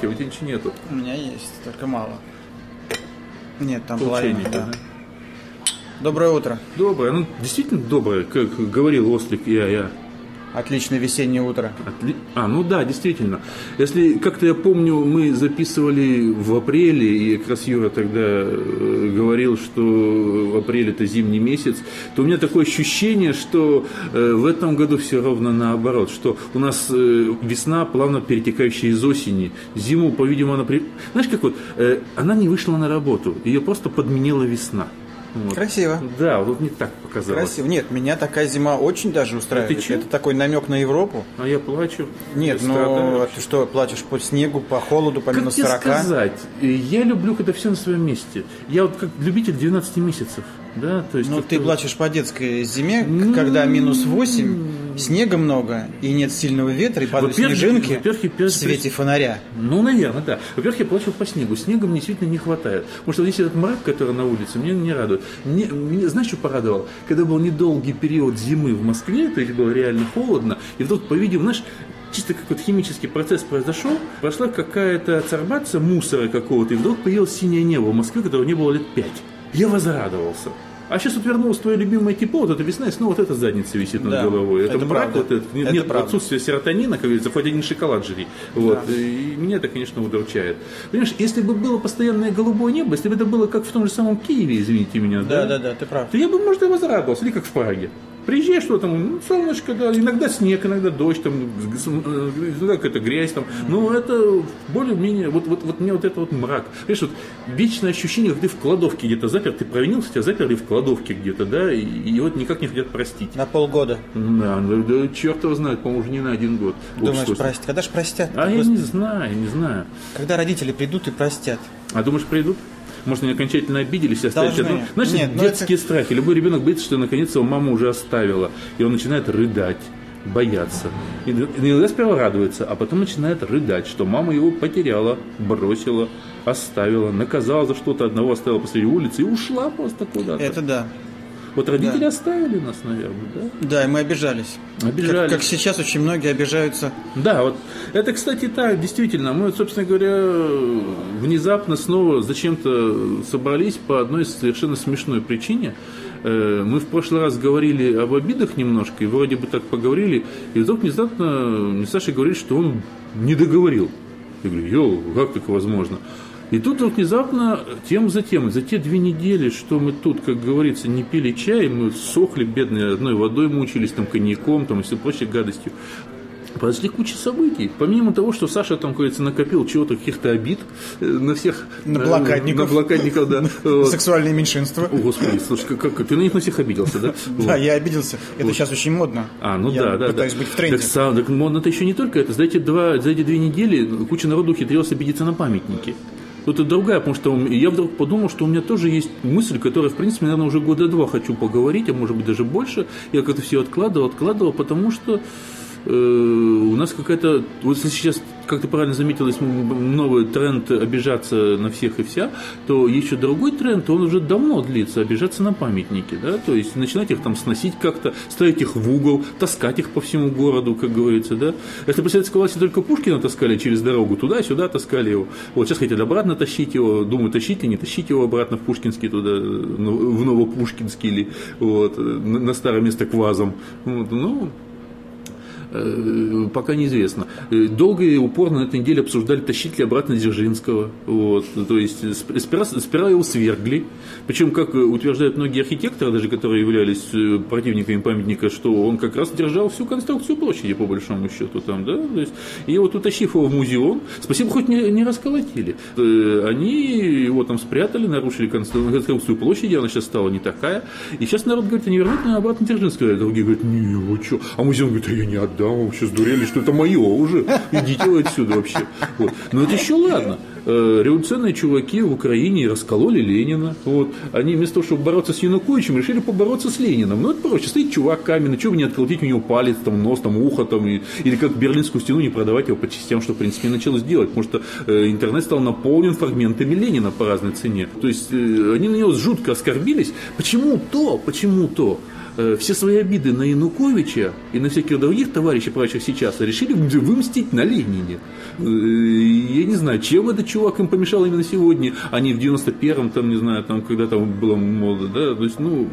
Давайте, у тебя ничего нету. У меня есть, только мало. Нет, там половина, да. да? Доброе утро. Доброе, ну действительно доброе, как говорил Ослик, я, я. Отличное весеннее утро. Отли- А, ну да, действительно. Если, как-то я помню, мы записывали в апреле, и как раз Юра тогда э, говорил, что апрель это зимний месяц, то у меня такое ощущение, что э, в этом году все ровно наоборот, что у нас э, весна, плавно перетекающая из осени. Зиму, по-видимому, она... при- Знаешь, как вот, она не вышла на работу, ее просто подменила весна. Вот. Красиво. Да, вот мне так показалось. Красиво. Нет, меня такая зима очень даже устраивает. А ты чё? Это такой намек на Европу. А я плачу. Нет, ну ты что, плачешь по снегу, по холоду, по Как минус тебе 40? сказать? Э, Я люблю, когда все на своем месте. Я вот как любитель 12 месяцев. Да, то есть Ну, ты плачешь по детской зиме, к- когда минус 8, снега много, и нет сильного ветра, и падают Во-первых, снежинки во-первых, я в свете фонаря. Ну, наверное, да. Во-первых, я плачу по снегу. Снега мне действительно не хватает. Потому что весь этот мрак, который на улице, мне не радует. Мне, мне- знаешь, что порадовало? Когда был недолгий период зимы в Москве, то есть было реально холодно, и вдруг, по-видимому, знаешь, чисто как вот химический процесс произошел, прошла какая-то абсорбация мусора какого-то, и вдруг появилось синее небо в Москве, которого не было лет пять. Я возрадовался. А сейчас вот вернулось твое любимое тепло, вот эта весна, и снова вот эта задница висит над Да, головой. Это, это мрак, правда. вот этот, нет, Это нет правда. отсутствия серотонина, как говорится, хоть один шоколад жри. Вот. И меня это, конечно, удручает. Понимаешь, если бы было постоянное голубое небо, если бы это было как в том же самом Киеве, извините меня, Да, да, да, да, ты прав. то я бы, может, и возрадовался, или как в Праге. Приезжаешь, что там, ну, солнышко, да, иногда снег, иногда дождь, там, иногда какая-то грязь, там, но это более-менее, вот, вот, вот мне вот это вот мрак. Понимаешь, вот вечное ощущение, как ты в кладовке где-то заперт, ты провинился, тебя заперли в кладовке где-то, да, и, и вот никак не хотят простить. На полгода. Да, ну, да, черт его знает, по-моему, уже не на один год. Думаешь, Общество. простят? Когда же простят? А я Господи, не знаю, не знаю. Когда родители придут и простят? А думаешь, придут? Может, они окончательно обиделись и оставят Должны. тебя? Ну, знаешь, Нет, ну детские страхи. Любой ребенок боится, что наконец его мама уже оставила. И он начинает рыдать, бояться. И иногда сперва радуется, а потом начинает рыдать, что мама его потеряла, бросила, оставила, наказала за что-то, одного оставила посреди улицы и ушла просто куда-то. Это да. Вот родители да. оставили нас, наверное, да? Да, и мы обижались. Обижались. Как, как сейчас очень многие обижаются. Да, вот это, кстати, так, действительно. Мы, собственно говоря, внезапно снова зачем-то собрались по одной совершенно смешной причине. Э, Мы в прошлый раз говорили об обидах немножко, и вроде бы так поговорили, и вдруг внезапно мне Саша говорит, что он не договорил. Я говорю, йоу, как так возможно? И тут вдруг внезапно тем за тем, за те две недели, что мы тут, как говорится, не пили чай, мы сохли, бедные, одной водой мучились, там, коньяком, там, и все прочей гадостью. Произошли куча событий. Помимо того, что Саша там, говорится, накопил чего-то, каких-то обид э, на всех... На э, блокадников. На блокадников, да. Сексуальные меньшинства. О, Господи, слушай, как, как- ты на них на всех обиделся, да? Да, я обиделся. Это сейчас очень модно. А, ну да, да, пытаюсь быть в тренде. Так модно-то еще не только это. За эти, два, за эти две недели куча народу ухитрилась обидеться на памятники. Тут это другая, потому что я вдруг подумал, что у меня тоже есть мысль, которая, в принципе, наверное, уже года два хочу поговорить, а может быть даже больше. Я как-то все откладывал, откладывал, потому что э, у нас какая-то, вот если сейчас, как ты правильно заметил, м- новый тренд обижаться на всех и вся, то еще другой тренд, он уже давно длится, обижаться на памятники, да, то есть начинать их там сносить как-то, ставить их в угол, таскать их по всему городу, как говорится, да. Если при советской власти только Пушкина таскали через дорогу, туда-сюда таскали его, вот сейчас хотят обратно тащить его, думаю, тащить ли, не тащить его обратно в Пушкинский туда, ну, в Новопушкинский или вот, на, на старое место к вазам, вот, ну, Э, пока неизвестно. Э, Долго и упорно на этой неделе обсуждали, тащить ли обратно Дзержинского. Вот. То есть сп- сперва, сперва его свергли. Причем, как э, утверждают многие архитекторы, даже которые являлись э, противниками памятника, что он как раз держал всю конструкцию площади, по большому счету. Там, да? То есть, и вот утащив его в музеон, спасибо, хоть не, не расколотили. Э, Они его там спрятали, нарушили констру- конструкцию площади, она сейчас стала не такая. И сейчас народ говорит, они вернут на обратно Дзержинского. А Другие говорят, не, вы что? А музеон говорит, а я не отдам, вы вообще сдурели, что это мое уже. Идите вы отсюда вообще. Вот. Но это еще ладно. Э, Революционные чуваки в Украине раскололи Ленина. Вот. Они вместо того, чтобы бороться с Януковичем, решили побороться с Лениным. Ну, это проще. Стоит чувак каменный, чего бы не отколотить у него палец, там, нос, там, ухо, там, и- или как Берлинскую стену не продавать его по частям, что, в принципе, и началось делать. Потому что э, интернет стал наполнен фрагментами Ленина по разной цене. То есть, э, они на него жутко оскорбились. Почему то, почему то? Э, все свои обиды на Януковича и на всяких других товарищей, правящих сейчас, решили вымстить на Ленине. Э, я не знаю, чем этот чувак им помешал именно сегодня, а не в 91-м, там, не знаю, там, когда там было молодо, да, то есть, ну,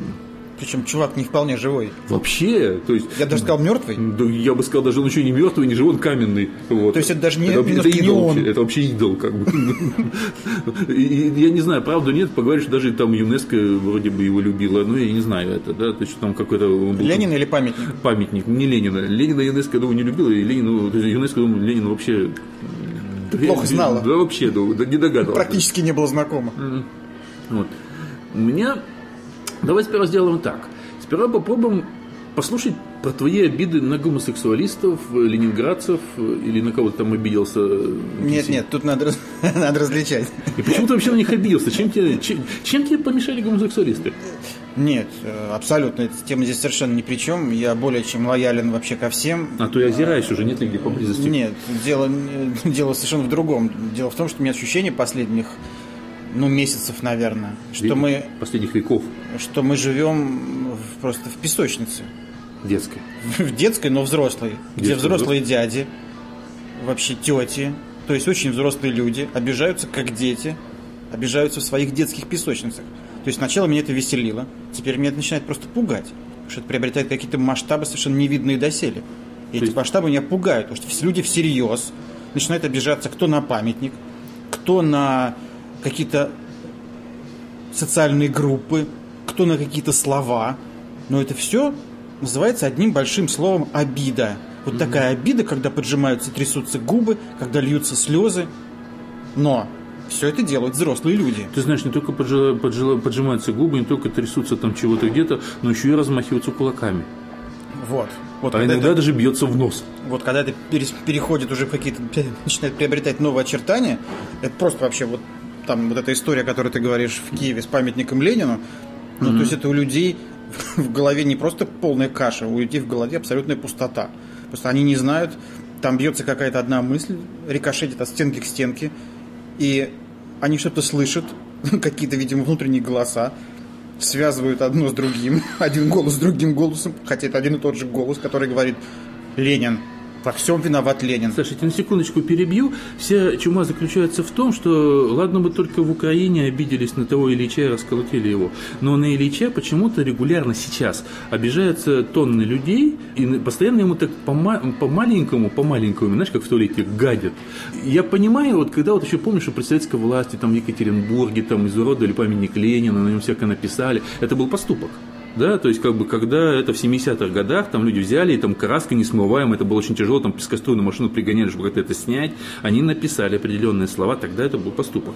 причем чувак не вполне живой. Вообще, то есть... Я даже сказал мертвый. Да, я бы сказал, даже он еще не мертвый, не живой, он каменный. Вот. То есть это даже не, это, это идол, не он. Это вообще идол, как бы. Я не знаю, правда нет, поговоришь, даже там ЮНЕСКО вроде бы его любила, но я не знаю это, да, то есть там какой-то... Ленин или памятник? Памятник, не Ленина. Ленина ЮНЕСКО, думаю, не любила, и Ленин, ЮНЕСКо, думаю, Ленин вообще... Плохо знала. Да, вообще, да, не догадывался. Практически не было знакомо. Вот. У меня... Давай сперва сделаем так. Сперва попробуем послушать про твои обиды на гомосексуалистов, ленинградцев или на кого то там обиделся. Нет, нет, тут надо, надо различать. И почему ты вообще на них обиделся? Чем тебе, чем, чем тебе помешали гомосексуалисты? Нет, э, абсолютно. Эта тема здесь совершенно ни при чем. Я более чем лоялен вообще ко всем. А то я озираюсь уже, нет ли где поблизости? Нет, дело, дело совершенно в другом. Дело в том, что у меня ощущение последних ну, месяцев, наверное, что мы... Последних веков. Что мы живем в, просто в песочнице. Детской. В детской, но взрослой. Детской, где взрослые взрослый? дяди, вообще тети, то есть очень взрослые люди, обижаются как дети, обижаются в своих детских песочницах. То есть сначала меня это веселило, теперь меня это начинает просто пугать, потому что это приобретает какие-то масштабы совершенно невидные доселе. И эти есть... масштабы меня пугают, потому что люди всерьез начинают обижаться кто на памятник, кто на какие-то социальные группы, кто на какие-то слова. Но это все называется одним большим словом обида. Вот mm-hmm. такая обида, когда поджимаются, трясутся губы, когда льются слезы. Но все это делают взрослые люди. Ты знаешь, не только поджи, поджи, поджимаются губы, не только трясутся там чего-то где-то, но еще и размахиваются кулаками. Вот. вот а иногда это, даже бьется в нос. Вот когда это переходит уже в какие-то, начинает приобретать новые очертания, это просто вообще вот там вот эта история, которую ты говоришь в Киеве с памятником Ленину, ну, mm-hmm. то есть это у людей в голове не просто полная каша, у людей в голове абсолютная пустота. Просто они не знают, там бьется какая-то одна мысль, рикошетит от стенки к стенке, и они что-то слышат, какие-то, видимо, внутренние голоса, связывают одно с другим, один голос с другим голосом, хотя это один и тот же голос, который говорит «Ленин, во всем виноват Ленин. Я на секундочку перебью. Вся чума заключается в том, что, ладно бы только в Украине обиделись на того Ильича и расколотили его, но на Ильича почему-то регулярно сейчас обижаются тонны людей, и постоянно ему так по-маленькому, по-маленькому, знаешь, как в туалете, гадят. Я понимаю, вот когда вот еще помнишь, что при советской власти там в Екатеринбурге там изуродовали памятник Ленина, на нем всякое написали, это был поступок да, то есть как бы когда это в 70-х годах, там люди взяли, и там краска несмываемая, это было очень тяжело, там пескоструйную машину пригоняли, чтобы это снять, они написали определенные слова, тогда это был поступок.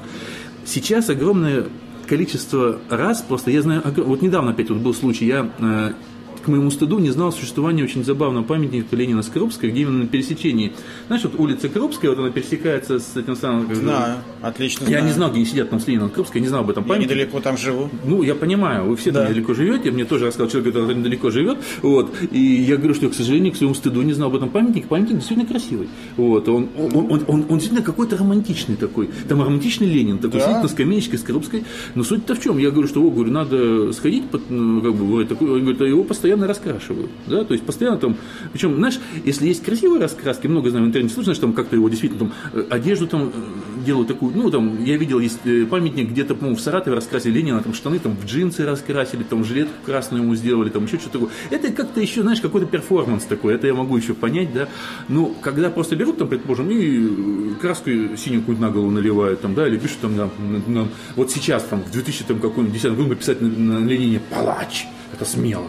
Сейчас огромное количество раз, просто я знаю, вот недавно опять вот был случай, я э, к моему стыду не знал существования очень забавного памятника Ленина Скоропской, где именно на пересечении, знаешь, вот улица Крупская, вот она пересекается с этим самым... Как знаю, отлично Я знаю. не знал, где они сидят там с Лениным Крупской, я не знал об этом памятнике. Я недалеко там живу. Ну, я понимаю, вы все да. там недалеко живете, мне тоже рассказал человек, который недалеко живет, вот, и я говорю, что я, к сожалению, к своему стыду не знал об этом памятнике, памятник действительно красивый, вот, он, он, он, он, он действительно какой-то романтичный такой, там романтичный Ленин, такой да. сидит на скамеечке с Крупской, но суть-то в чем, я говорю, что, о, говорю, надо сходить, под, ну, как бы, такой, он говорит, а его постоянно раскрашивают да, то есть постоянно там, причем, знаешь, если есть красивые раскраски, много знаю в интернете, слышно, что там как-то его действительно там э, одежду там э, делают такую, ну, там, я видел, есть э, памятник где-то, по-моему, в Саратове раскрасили Ленина, там штаны там в джинсы раскрасили, там жилетку красную ему сделали, там еще что-то такое. Это как-то еще, знаешь, какой-то перформанс такой, это я могу еще понять, да, но когда просто берут там, предположим, и краску синюю какую-нибудь на голову наливают, там, да, или пишут там, там, там вот сейчас там в 2000 там каком-нибудь году написать на, на Ленине «палач», это смело.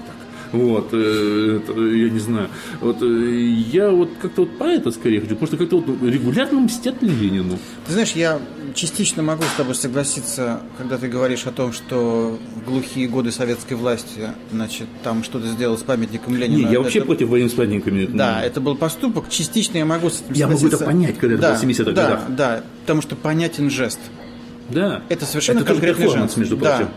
Вот, э, это, я не знаю. Вот, э, я вот как-то вот по это скорее хочу, потому что как-то вот регулярно мстят Ленину. Ты знаешь, я частично могу с тобой согласиться, когда ты говоришь о том, что в глухие годы советской власти, значит, там что-то сделал с памятником Ленина. Не, я вообще это... против войны с памятниками. Да, ну... это был поступок. Частично я могу с этим я согласиться. Я могу это понять, когда это да, было в 70-х да, годах. Да, потому что понятен жест. Да. Это совершенно это конкретный жест. между прочим. Да.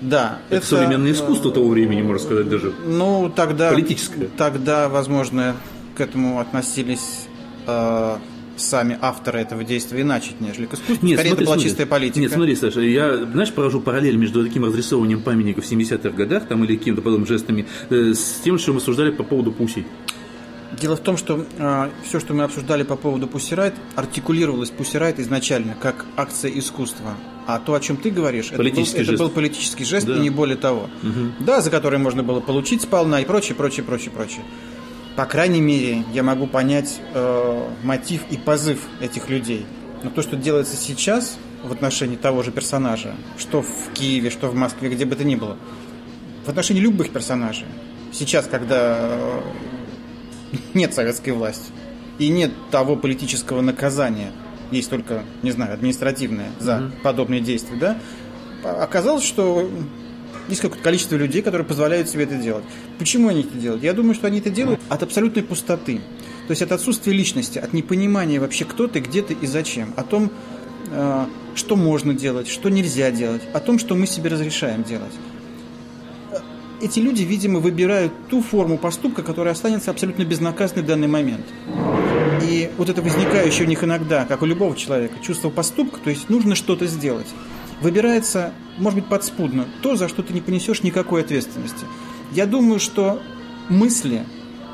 Да. Это, это современное искусство того времени, можно сказать, даже. Ну, тогда... Политическое. Тогда, возможно, к этому относились э, сами авторы этого действия иначе, нежели к искусству. Нет, Скорее, смотри, это была смотри. чистая политика. Нет, смотри, Саша, я, знаешь, поражу параллель между таким разрисовыванием памятников в 70-х годах там, или какими-то подобными жестами э, с тем, что мы обсуждали по поводу Пуси. Дело в том, что э, все, что мы обсуждали по поводу Pussy Riot, артикулировалось Pussy Riot изначально как акция искусства. А то, о чем ты говоришь, это был, Политический это жест. был политический жест Да. и не более того. Да, за который можно было получить сполна и прочее, прочее, прочее, прочее. По крайней мере, я могу понять э, мотив и позыв этих людей. Но то, что делается сейчас в отношении того же персонажа, что в Киеве, что в Москве, где бы то ни было, в отношении любых персонажей, сейчас, когда э, нет советской власти и нет того политического наказания, есть только, не знаю, административное за подобные действия, да, а- оказалось, что есть какое-то количество людей, которые позволяют себе это делать. Почему они это делают? Я думаю, что они это делают от абсолютной пустоты. То есть от отсутствия личности, от непонимания вообще, кто ты, где ты и зачем. О том, э, что можно делать, что нельзя делать, о том, что мы себе разрешаем делать эти люди, видимо, выбирают ту форму поступка, которая останется абсолютно безнаказанной в данный момент. И вот это возникающее у них иногда, как у любого человека, чувство поступка, то есть нужно что-то сделать, выбирается, может быть, подспудно, то, за что ты не понесешь никакой ответственности. Я думаю, что мысли,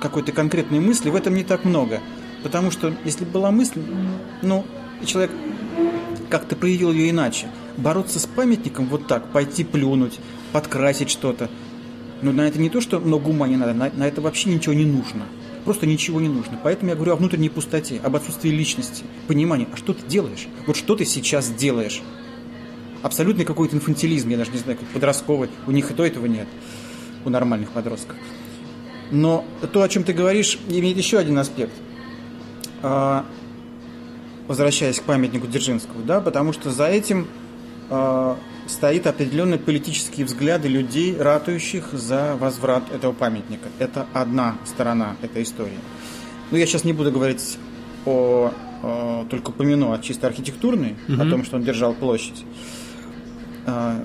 какой-то конкретной мысли в этом не так много. Потому что если бы была мысль, ну, человек как-то проявил ее иначе. Бороться с памятником вот так, пойти плюнуть, подкрасить что-то. Но на это не то, что много ума не надо, на, на это вообще ничего не нужно. Просто ничего не нужно. Поэтому я говорю о внутренней пустоте, об отсутствии личности, понимания, а что ты делаешь? Вот что ты сейчас делаешь? Абсолютный какой-то инфантилизм, я даже не знаю, подростковый. У них и то этого нет, у нормальных подростков. Но то, о чем ты говоришь, имеет еще один аспект. А, Возвращаясь к памятнику Дзержинского, да, потому что за этим а, стоит определенные политические взгляды людей, ратующих за возврат этого памятника. Это одна сторона этой истории. Но я сейчас не буду говорить о, о- только упомяну о чисто архитектурной, о том, что он держал площадь. А,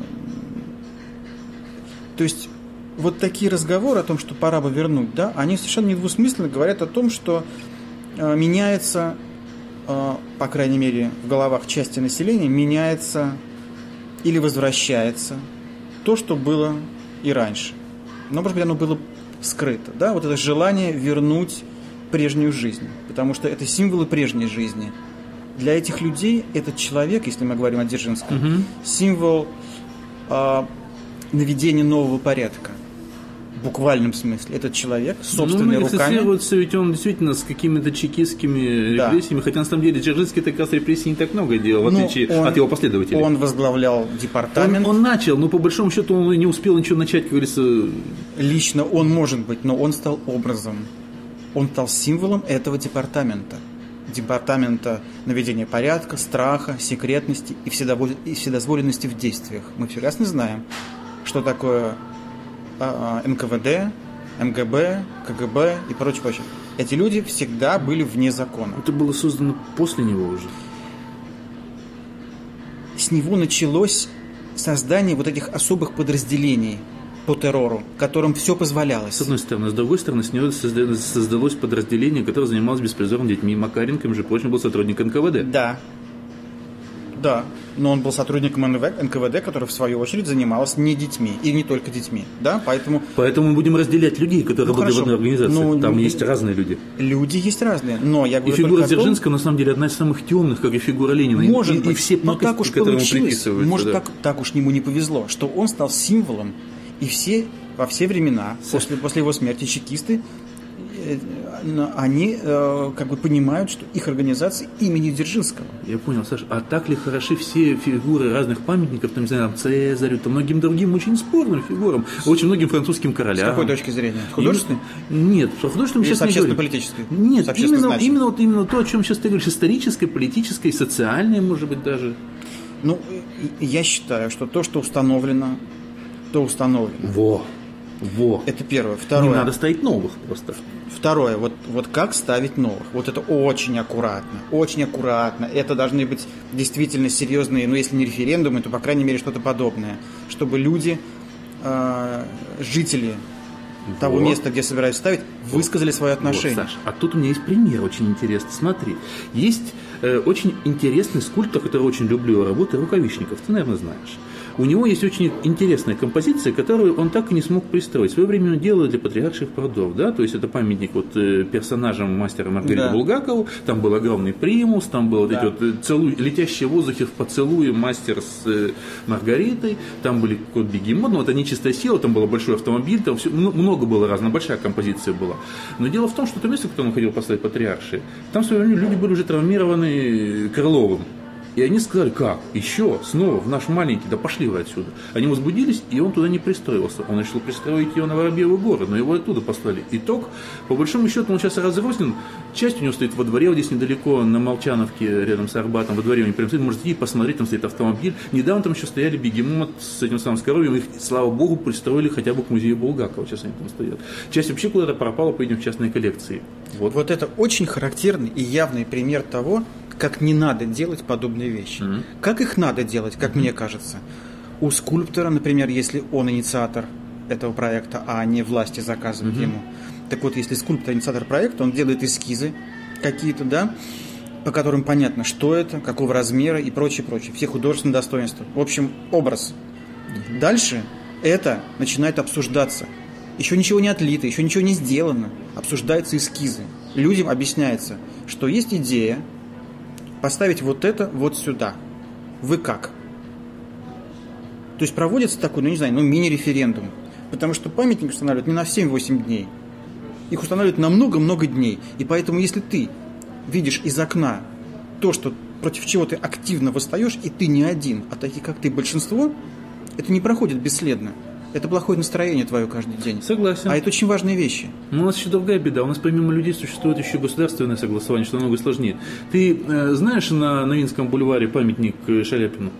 то есть вот такие разговоры о том, что пора бы вернуть, да, они совершенно недвусмысленно говорят о том, что э, меняется, э, по крайней мере, в головах части населения, меняется или возвращается то, что было и раньше. Но, может быть, оно было скрыто, да, вот это желание вернуть прежнюю жизнь, потому что это символы прежней жизни. Для этих людей этот человек, если мы говорим о Дзержинском, символ э, наведения нового порядка. Буквальном смысле. Этот человек с собственными ну, руками. ассоциируется ведь он действительно с какими-то чекистскими Да. репрессиями, хотя на самом деле Дзержинский как раз репрессий не так много делал, в Ну, отличие он- от его последователей. Он возглавлял Он- департамент. он начал, но по большому счету он не успел ничего начать, как говорится, Лично он может быть, но он стал образом. Он стал символом этого департамента. Департамента наведения порядка, страха, секретности и, вседозволенности в действиях. Мы прекрасно знаем, что такое НКВД, МГБ, КГБ и прочее, прочее. Эти люди всегда были вне закона. это было создано после него уже. с него началось создание вот этих особых подразделений по террору, которым все позволялось. С одной стороны. С другой стороны, с него созда- создалось подразделение, которое занималось беспризорными детьми. Макаренко, между прочим, был сотрудник НКВД. Да. Да. Но он был сотрудником НВ НКВД, который в свою очередь занимался не детьми. И не только детьми. Да, поэтому Поэтому мы будем разделять людей, которые Ну, работают в хорошо. одной организации. Ну, Там ну, есть и- разные люди. люди есть разные. Но я И говорю фигура только о том, Дзержинского, на самом деле, одна из самых темных, как и фигура Ленина. И- Может и, быть, и все но так уж получилось, приписываются. может, да. так, так уж ему не повезло, что он стал символом, и все, во все времена, после, после его смерти, чекисты, они э, как бы понимают, что их организация имени Дзержинского. Я понял, Саша, а так ли хороши все фигуры разных памятников, там, не знаю, там, Цезарю, там, многим другим очень спорным фигурам, очень многим французским С королям. какой точки зрения? С художественной? Им- Нет, с художественным Или сейчас с не говорю. общественно-политической? Нет, С именно, именно, вот, именно то, о чем сейчас ты говоришь, историческое, политическое, социальное, может быть, даже. Ну, я считаю, что то, что установлено, то установлено. Во, во. Это первое. Не Второе. надо ставить новых просто. Второе, вот, вот как ставить новых. Вот это очень аккуратно, очень аккуратно. Это должны быть действительно серьезные, ну если не референдумы, то по крайней мере что-то подобное. Чтобы люди, э, жители того Вот. места, где собираются ставить, высказали свое отношение. Вот, Саш, а тут у меня есть пример очень интересный. Смотри, есть э, очень интересный скульптор, который очень люблю его работы, Рукавишников, ты, наверное, знаешь. У него есть очень интересная композиция, которую он так и не смог пристроить. В свое время он делал для патриарших прудов, да, то есть это памятник вот э, персонажам мастера Маргариты Да. Булгакову, там был огромный примус, там был вот эти Да. вот э, целуй, летящие в воздухе в поцелуе мастер с э, Маргаритой, там были кот Бегемот, ну, это нечистая сила, там был большой автомобиль, там все, много было разно, большая композиция была. Но дело в том, что то место, которое он хотел поставить патриарши, там в свое время люди были уже травмированы Крыловым. И они сказали, как? Еще? Снова? В наш маленький? Да пошли вы отсюда. Они возбудились, и он туда не пристроился. Он решил пристроить ее на Воробьевы горы, но его оттуда послали. Итог, по большому счету, он сейчас разрознен. Часть у него стоит во дворе, вот здесь недалеко, на Молчановке, рядом с Арбатом, во дворе он прям стоит, можете идти посмотреть, там стоит автомобиль. Недавно там еще стояли бегемот с этим самым скоровьем, их, слава богу, пристроили хотя бы к музею Булгакова, сейчас они там стоят. Часть вообще куда-то пропала, поедем в частные коллекции. Вот. Вот это очень характерный и явный пример того, как не надо делать подобные вещи. Мгм. Как их надо делать, как мне кажется. У скульптора, например, если он инициатор этого проекта, а не власти заказывают ему. Так вот, если скульптор инициатор проекта, он делает эскизы какие-то, да, по которым понятно, что это, какого размера и прочее, прочее. Все художественные достоинства. В общем, образ. Дальше это начинает обсуждаться. Еще ничего не отлито, еще ничего не сделано. Обсуждаются эскизы. Людям объясняется, что есть идея поставить вот это вот сюда. Вы как? То есть проводится такой, ну не знаю, ну мини-референдум. Потому что памятник устанавливают не на 7-8 дней. Их устанавливают на много-много дней. И поэтому, если ты видишь из окна то, что против чего ты активно восстаешь, и ты не один, а такие, как ты, большинство, это не проходит бесследно. Это плохое настроение твое каждый день. Согласен. А это очень важные вещи. Но у нас еще другая беда. У нас помимо людей существует еще государственное согласование, что намного сложнее. Ты э, знаешь на Новинском бульваре памятник э, Шаляпину?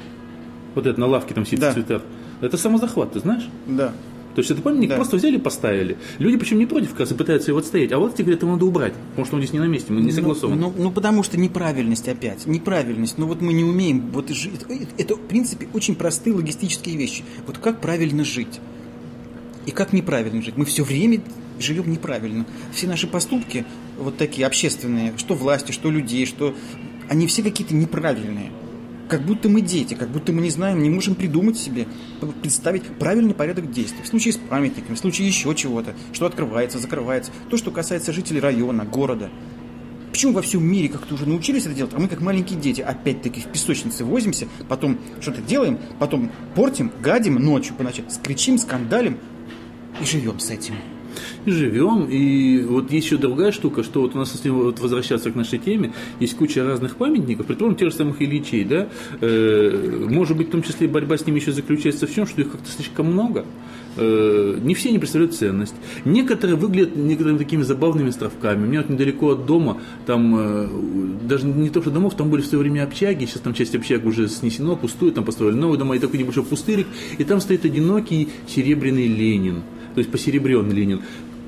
Вот это на лавке там сидит Да. цветах. Это самозахват, ты знаешь? Да. То есть это памятник Да. просто взяли и поставили. Люди причем не против, как раз, пытаются его отстоять. А вот те говорят, его надо убрать, потому что он здесь не на месте, мы не согласованы. Ну, ну, ну, потому что неправильность опять. Неправильность. Ну вот мы не умеем. Вот жить. Это, это, в принципе, очень простые логистические вещи. Вот как правильно жить? И как неправильно жить? Мы все время живем неправильно. Все наши поступки, вот такие общественные, что власти, что людей, что... Они все какие-то неправильные. Как будто мы дети, как будто мы не знаем, не можем придумать себе, представить правильный порядок действий. В случае с памятниками, в случае еще чего-то, что открывается, закрывается. То, что касается жителей района, города. Почему во всем мире как-то уже научились это делать, а мы как маленькие дети опять-таки в песочнице возимся, потом что-то делаем, потом портим, гадим ночью по ночам, скричим, скандалим и живем с этим. И живем. И вот еще другая штука, что вот у нас, если вот возвращаться к нашей теме, есть куча разных памятников, предположим, тех же самых Ильичей, да, Э, может быть, в том числе борьба с ними еще заключается в чем, что их как-то слишком много, Э, не все не представляют ценность. Некоторые выглядят некоторыми такими забавными островками. У меня вот недалеко от дома, там э, даже не то, что домов, там были в свое время общаги, сейчас там часть общаг уже снесено, пустует, там построили новые дома, и такой небольшой пустырик, и там стоит одинокий серебряный Ленин, то есть посеребренный Ленин.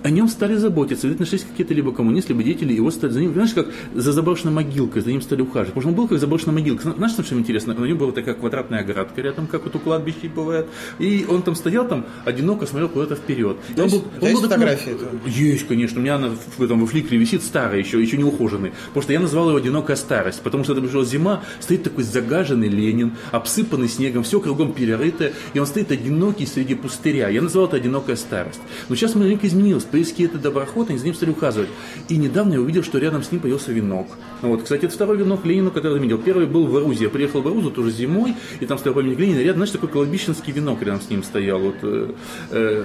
О нем стали заботиться. Видно, нашлись какие-то либо коммунисты, либо деятели, его стали за ним, знаешь, как за заброшенной могилкой, за ним стали ухаживать. Потому что он был как заброшенная могилка. Знаешь, что интересно? У него была такая квадратная оградка рядом, как вот у кладбища бывает. И он там стоял, там одиноко смотрел куда-то вперед. Да есть- был- да есть был такой- фотографии этого? есть, конечно. У меня она в, этом, во фликере висит старая еще, еще не ухоженный. Потому что я назвал его «Одинокая старость». Потому что это пришла зима, стоит такой загаженный Ленин, обсыпанный снегом, все кругом перерыто, и он стоит одинокий среди пустыря. Я назвал это «Одинокая старость». Но сейчас маленько изменилось. Поиски это доброход, они за ним стали ухаживать. И недавно я увидел, что рядом с ним появился венок. Ну Вот, кстати, это второй венок Ленину, который видел. Первый был в Арузе. Я приехал в Арузу тоже зимой, и там стоял памятник Ленина. Рядом, знаешь, такой кладбищенский венок рядом с ним стоял. Вот, э, э,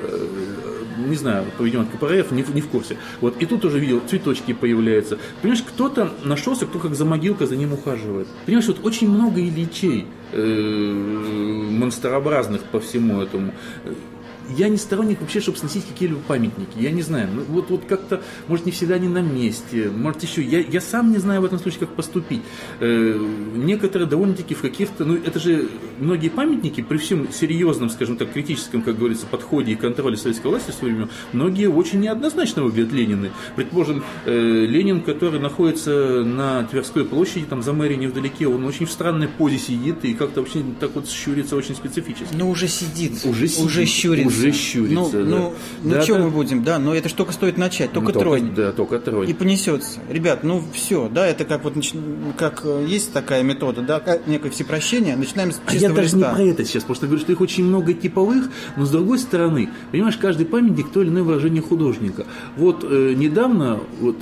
не знаю, поведен от КПРФ, не, не в курсе. Вот, и тут уже видел, цветочки появляются. Понимаешь, кто-то нашелся, кто как за могилкой за ним ухаживает. Понимаешь, вот очень много ильичей э, монстрообразных по всему этому. Я не сторонник вообще, чтобы сносить какие-либо памятники. Я не знаю. Ну, вот, вот как-то, может, не всегда они на месте. Может, еще. Я, я сам не знаю в этом случае, как поступить. Э, некоторые довольно-таки в каких-то... Ну, это же многие памятники, при всем серьезном, скажем так, критическом, как говорится, подходе и контроле советской власти в свое время, многие очень неоднозначно выглядят Ленины. Предположим, э, Ленин, который находится на Тверской площади, там за мэрией невдалеке, он очень в странной позе сидит и как-то очень так вот щурится очень специфически. Но уже сидит. Уже сидит, Уже щурится. уже щурится. Ну, да. ну, ну Да, что да. мы будем, да, но это ж только стоит начать, только Ну, тронь. Да, только тронь. И понесется. Ребят, ну все, да, это как вот как э, есть такая метода, да, некое всепрощение, начинаем с А я чистого даже не листа. про это сейчас, потому что я говорю, что их очень много типовых, но с другой стороны, понимаешь, каждый памятник то или иное выражение художника. Вот э, недавно вот,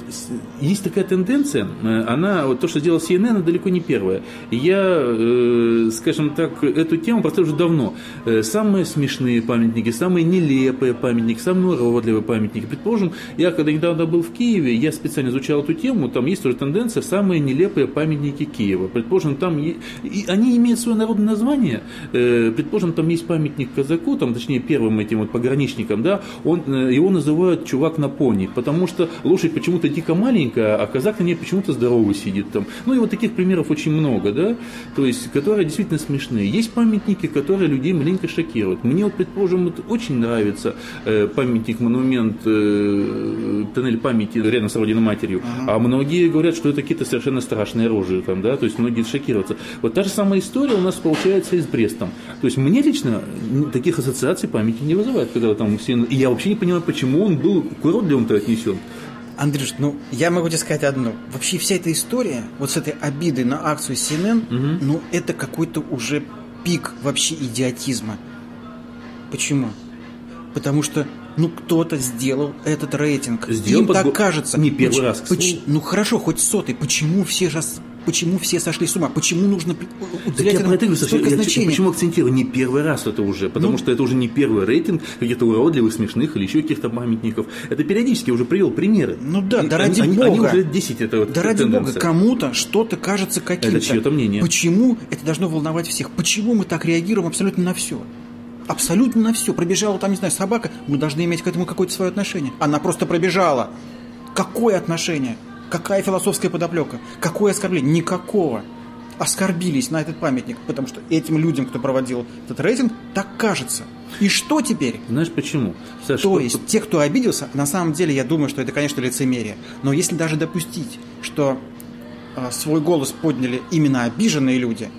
есть такая тенденция, э, она, вот то, что сделал CNN, она далеко не первая. Я, э, скажем так, эту тему поставлю уже давно. Э, самые смешные памятники, самые нелепые памятники, самые уродливые памятники. Предположим, я когда недавно был в Киеве, я специально изучал эту тему, там есть уже тенденция самые нелепые памятники Киева. Предположим, там и они имеют свое народное название. Э, Предположим, там есть памятник казаку, там, точнее, первым этим вот пограничникам, да, он, э, его называют чувак на пони, потому что лошадь почему-то дико маленькая, а казак на ней почему-то здоровый сидит там. Ну и вот таких примеров очень много, да, то есть, которые действительно смешные. Есть памятники, которые людей маленько шокируют. Мне вот, предположим, вот очень нравится э, памятник, монумент, э, тоннель памяти рядом с Родиной Матерью, а многие говорят, что это какие-то совершенно страшные рожи, там, да, то есть многие шокируются. Вот та же самая история у нас получается и с Брестом. То есть мне лично таких ассоциаций памяти не вызывает, когда там все... И я вообще не понимаю, почему он был к уродливым-то отнесен. Андрюш, ну, я могу тебе сказать одно. Вообще вся эта история, вот с этой обидой на акцию CNN, ну, это какой-то уже пик вообще идиотизма. Почему? Потому что, ну, кто-то сделал этот рейтинг. Сделал Им подбор- так кажется. Не первый Поч- раз, поч-. Ну, хорошо, хоть сотый. Почему все раз... Почему все сошли с ума? Почему нужно при- Так уделять я этому столько я значения? почему акцентирую? Не первый раз это уже, потому Ну. что это уже не первый рейтинг каких-то уродливых, смешных или еще каких-то памятников. Это периодически я уже привел примеры. Ну да, И да ради они- бога. Они уже лет 10 это вот Да ради бога, тенденция. кому-то что-то кажется каким-то. Это чье-то мнение. Почему это должно волновать всех? Почему мы так реагируем абсолютно на все? Абсолютно на все. Пробежала там, не знаю, собака, мы должны иметь к этому какое-то свое отношение. Она просто пробежала. Какое отношение? Какая философская подоплека? Какое оскорбление? Никакого. Оскорбились на этот памятник, потому что этим людям, кто проводил этот рейтинг, так кажется. И что теперь? Знаешь почему? Саш, То что- есть, те, кто обиделся, на самом деле, я думаю, что это, конечно, лицемерие. Но если даже допустить, что а, свой голос подняли именно обиженные люди,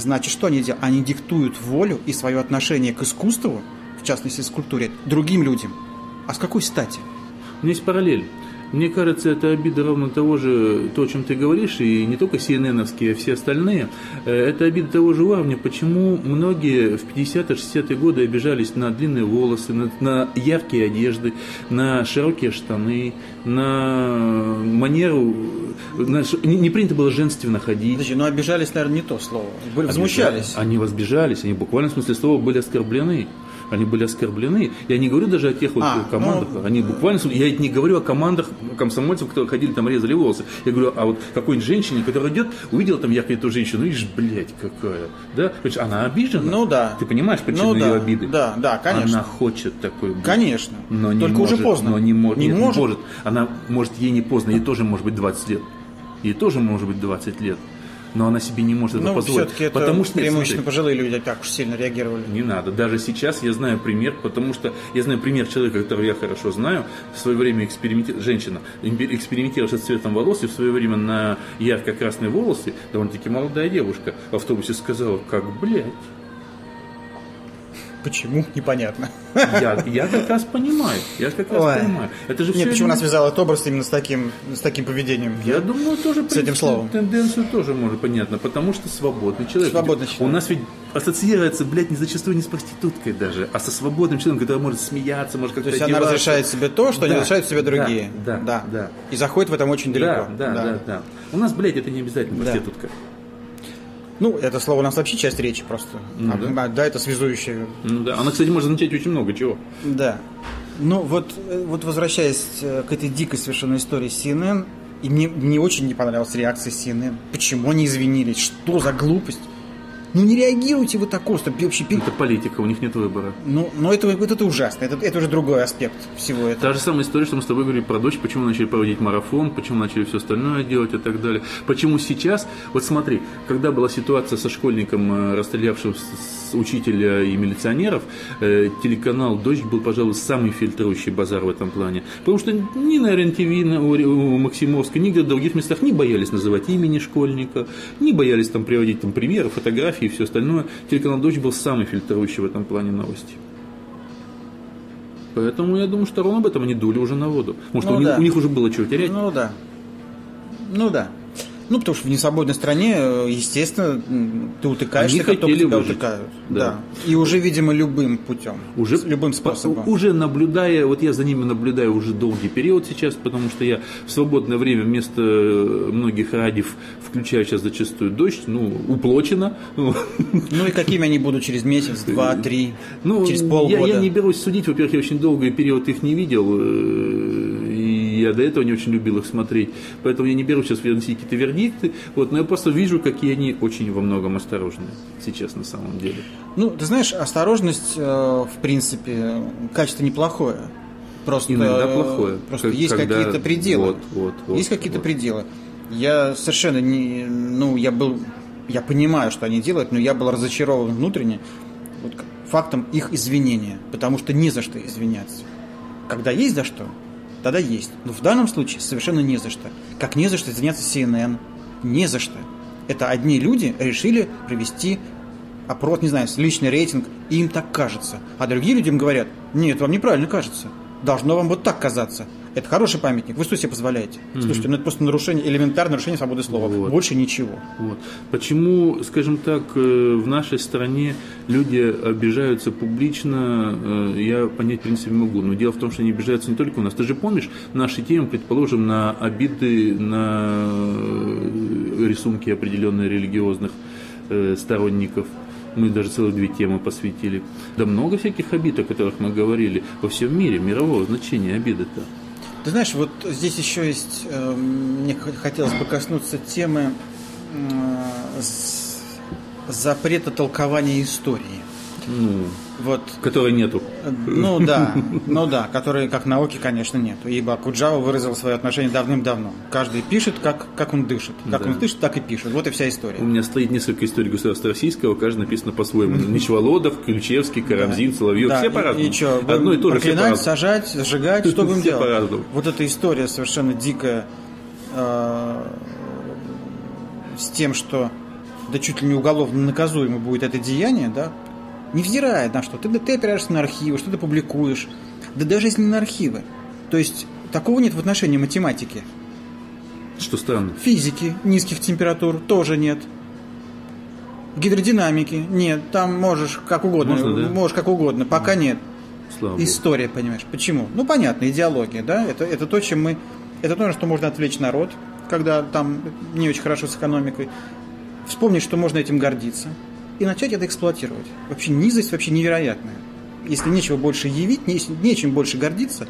значит, что они делают? Они диктуют волю и свое отношение к искусству, в частности, скульптуре, другим людям. А с какой стати? У меня есть параллель. Мне кажется, это обида ровно того же, то, о чем ты говоришь, и не только CNN-овские, а все остальные. Э, Это обида того же уровня, почему многие в 50-е, 60-е годы обижались на длинные волосы, на, на яркие одежды, на широкие штаны, на манеру... на не, не принято было женственно ходить. Подожди, ну обижались, наверное, не то слово. Были- Возмущались. Они возбежались, они в смысле слова были оскорблены. Они были оскорблены. Я не говорю даже о тех вот А, командах. ну- Они буквально... Я не говорю о командах комсомольцев, которые ходили там, резали волосы. Я говорю о вот какой-нибудь женщине, которая идет, увидела там ярко эту женщину, видишь, блядь, какая. Да? Понимаешь, она обижена. Ну да. Ты понимаешь причину Ну ее да, обиды? да, да, конечно. Она хочет такой быть. Конечно. Но не Только может, уже поздно. Но не, мо- Не нет, может? не может. Она, может, ей не поздно, ей тоже может быть 20 лет. Ей тоже может быть 20 лет. Но она себе не может это Ну, позволить. все-таки это потому что, нет, преимущественно смотри, пожилые люди так уж сильно реагировали. не надо. Даже сейчас я знаю пример, потому что я знаю пример человека, которого я хорошо знаю. В свое время эксперименти... женщина экспериментировала с цветом волос, и в свое время на ярко-красные волосы довольно-таки молодая девушка в автобусе сказала, как, блядь, Почему? Непонятно. я, я как раз понимаю, я как раз Ой. понимаю. Это же Нет, почему элемент- нас связал этот образ именно с таким, с таким поведением? Я думаю, тоже С этим словом. тенденцию тоже может понятно, потому что свободный человек. Свободный У человек. нас ведь ассоциируется, блядь, не зачастую не с проституткой даже, а со свободным человеком, который может смеяться, может То как-то есть она разрешает себе то, что не Да, разрешают себе да, другие. да, да. И заходит в этом очень далеко. Да, да, да, да, У нас, блядь, это не обязательно Да. Ну, это слово у нас вообще часть речи просто. Ну, А, да. а, да, это связующее. Ну да. Она, кстати, может означать очень много чего. Да. Ну, вот, э, вот возвращаясь э, к этой дикой совершенно истории с CNN, и мне, мне очень не понравилась реакция CNN. Почему они извинились? Что за глупость? Ну, не реагируйте вы так остро. Вообще, пи- Это политика, у них нет выбора. Ну, но это, вот это ужасно. Это, это уже другой аспект всего этого. Та же самая история, что мы с тобой говорили про дочь, почему начали проводить марафон, почему начали все остальное делать и так далее. Почему сейчас, вот смотри, когда была ситуация со школьником, э, расстрелявшим учителя и милиционеров, э, телеканал «Дождь» был, пожалуй, самый фильтрующий базар в этом плане. Потому что ни на РЕН-ТВ, ни у, у Максимовской, нигде в других местах не боялись называть имени школьника, не боялись там приводить там примеры, фотографии и все остальное. Телеканал «Дождь» был самый фильтрующий в этом плане новости. Поэтому я думаю, что ровно об этом они дули уже на воду. Может, Ну у, них, да. у них уже было чего терять. Ну да. Ну да. Ну, потому что в несвободной стране, э, естественно, ты утыкаешься, Они как только тебя выжить. утыкают. Да. Да. И уже, видимо, любым путем. уже любым по- способом. уже наблюдая, вот я за ними наблюдаю уже долгий период сейчас, потому что я в свободное время вместо э, многих радиев включаю сейчас зачастую дождь, ну, уплочено. Ну, и какими они будут через месяц, два, три, ну, через я, полгода. я не берусь судить, во-первых, я очень долгий период их не видел, э, я до этого не очень любил их смотреть, поэтому я не беру сейчас выносить какие-то вердикты, вот, но я просто вижу, какие они очень во многом осторожны сейчас на самом деле. Ну, ты знаешь, осторожность, э, в принципе, качество неплохое. Просто, Иногда э, плохое. Просто Как- есть когда- какие-то пределы. Вот, вот, вот, есть какие-то вот. пределы. Я совершенно не... Ну, я был... Я понимаю, что они делают, но я был разочарован внутренне вот, фактом их извинения. Потому что не за что извиняться. Когда есть за что, тогда есть. Но в данном случае совершенно не за что. Как не за что извиняться CNN. Не за что. Это одни люди решили провести опрос, не знаю, личный рейтинг, и им так кажется. А другие люди им говорят, нет, вам неправильно кажется. Должно вам вот так казаться. Это хороший памятник. Вы что себе позволяете? Слушайте, ну это просто нарушение, элементарное нарушение свободы слова. Вот. Больше ничего. Вот. Почему, скажем так, э, в нашей стране люди обижаются публично, э, я понять в принципе могу. Но дело в том, что они обижаются не только у нас. Ты же помнишь наши темы, предположим, на обиды, на э, рисунки определенные религиозных сторонников. Мы даже целых две темы посвятили. Да много всяких обид, о которых мы говорили во всем мире, мирового значения обиды-то. Ты знаешь, вот здесь еще есть, э, мне хотелось бы коснуться темы запрета толкования истории. Ну, Вот которой нету. Ну да, ну да, которые как науки, конечно, нет. Ибо Куджава выразил свое отношение давным-давно. Каждый пишет, как, как он дышит. Как Да. он дышит, так и пишет. Вот и вся У история. меня стоит несколько историй государства российского, каждый написано по-своему. Ничволодов, Ключевский, Карамзин, Соловьев, Да, все и- по-разному. И что, Одно и то же, проклинать, сажать, сжигать, что будем делать? Вот эта история совершенно дикая э, с тем, что да чуть ли не уголовно наказуемо будет это деяние, да, невзирая на что. Ты, ты опираешься на архивы, что ты публикуешь. Да даже если не на архивы. То есть такого нет в отношении математики. Что странно. Физики низких температур тоже нет. Гидродинамики нет. Там можешь как угодно. Можно, да? Можешь как угодно. Пока нет. Слава богу. История, понимаешь. Почему? Ну, понятно, идеология, да? Это, это то, чем мы... Это то, на что можно отвлечь народ, когда там не очень хорошо с экономикой. Вспомнить, что можно этим гордиться. И начать это эксплуатировать. Вообще низость вообще невероятная. Если нечего больше явить, нечем больше гордиться,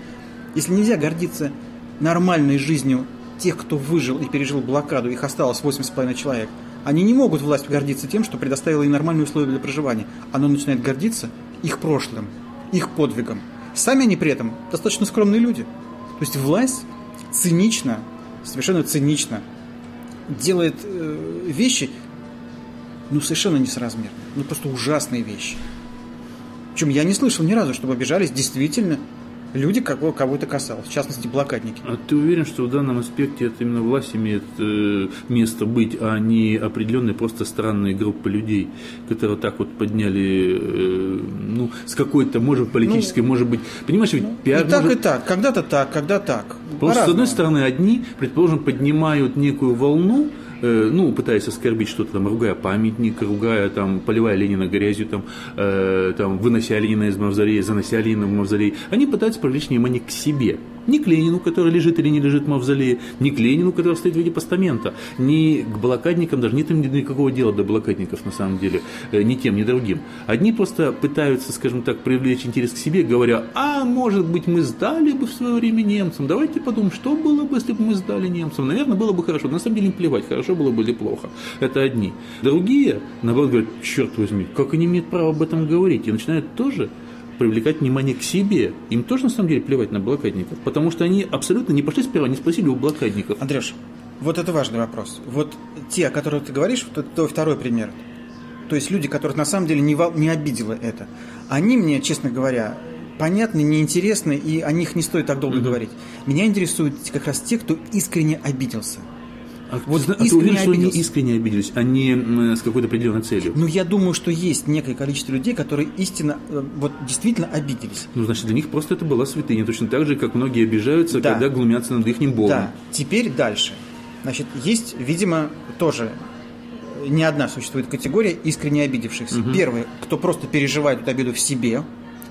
если нельзя гордиться нормальной жизнью тех, кто выжил и пережил блокаду, их осталось 8,5 человек, они не могут власть гордиться тем, что предоставила им нормальные условия для проживания. Оно начинает гордиться их прошлым, их подвигом. Сами они при этом достаточно скромные люди. То есть власть цинично, совершенно цинично делает э, вещи, ну, совершенно несоразмерные. Ну, просто ужасные вещи. Причем я не слышал ни разу, чтобы обижались действительно люди, кого, кого это касалось. В частности, блокадники. А ты уверен, что в данном аспекте это именно власть имеет э, место быть, а не определенные просто странные группы людей, которые так вот подняли, э, ну, с какой-то, может, политической, может быть, понимаешь, ведь И пиар так, может- и так. Когда-то так, когда так. Просто, с По-разному. одной стороны, одни, предположим, поднимают некую волну, ну, пытаясь оскорбить что-то там, ругая памятник, ругая там, поливая Ленина грязью, там, э, там, вынося Ленина из мавзолея, занося Ленина в мавзолей, они пытаются привлечь внимание к себе. Не к Ленину, который лежит или не лежит в мавзолее, не к Ленину, который стоит в виде постамента, не к блокадникам, даже нет им никакого дела до блокадников, на самом деле, э, ни тем, ни другим. Одни просто пытаются, скажем так, привлечь интерес к себе, говоря, а может быть мы сдали бы в свое время немцам, давайте подумаем, что было бы, если бы мы сдали немцам. Наверное, было бы хорошо. На самом деле им плевать, хорошо было бы или плохо. Это одни. Другие, наоборот, говорят, черт возьми, как они имеют право об этом говорить? И начинают тоже привлекать внимание к себе. Им тоже на самом деле плевать на блокадников, потому что они абсолютно не пошли сперва, не спросили у блокадников. Андрюш, вот это важный вопрос. Вот те, о которых ты говоришь, вот это твой второй пример. То есть люди, которых на самом деле не, не обидело это. Они мне, честно говоря, понятны, неинтересны, и о них не стоит так долго говорить. Меня интересуют как раз те, кто искренне обиделся. А, вот а ты уверен, что они искренне обиделись, а не с какой-то определенной целью? Ну, я думаю, что есть некое количество людей, которые истинно, э, вот действительно обиделись. Ну, значит, для них просто это была святыня, точно так же, как многие обижаются, да. когда глумятся над их богом. Да, теперь дальше. Значит, есть, видимо, тоже не одна существует категория искренне обидевшихся. Угу. Первый, кто просто переживает эту обиду в себе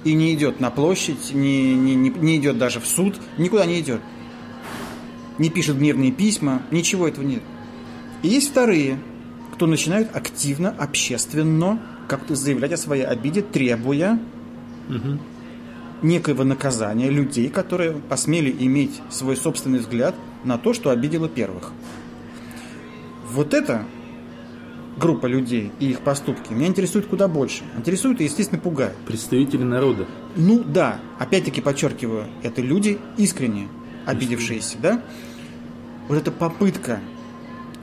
и не идет на площадь, не, не, не, не идет даже в суд, никуда не идет. Не пишет гневные письма, ничего этого нет. И есть вторые, кто начинают активно, общественно как-то заявлять о своей обиде, требуя угу. некоего наказания людей, которые посмели иметь свой собственный взгляд на то, что обидело первых. Вот это группа людей и их поступки меня интересует куда больше. Интересует и, естественно, пугает. Представители народа. Ну да, опять-таки подчеркиваю, это люди искренне обидевшиеся, да? Вот эта попытка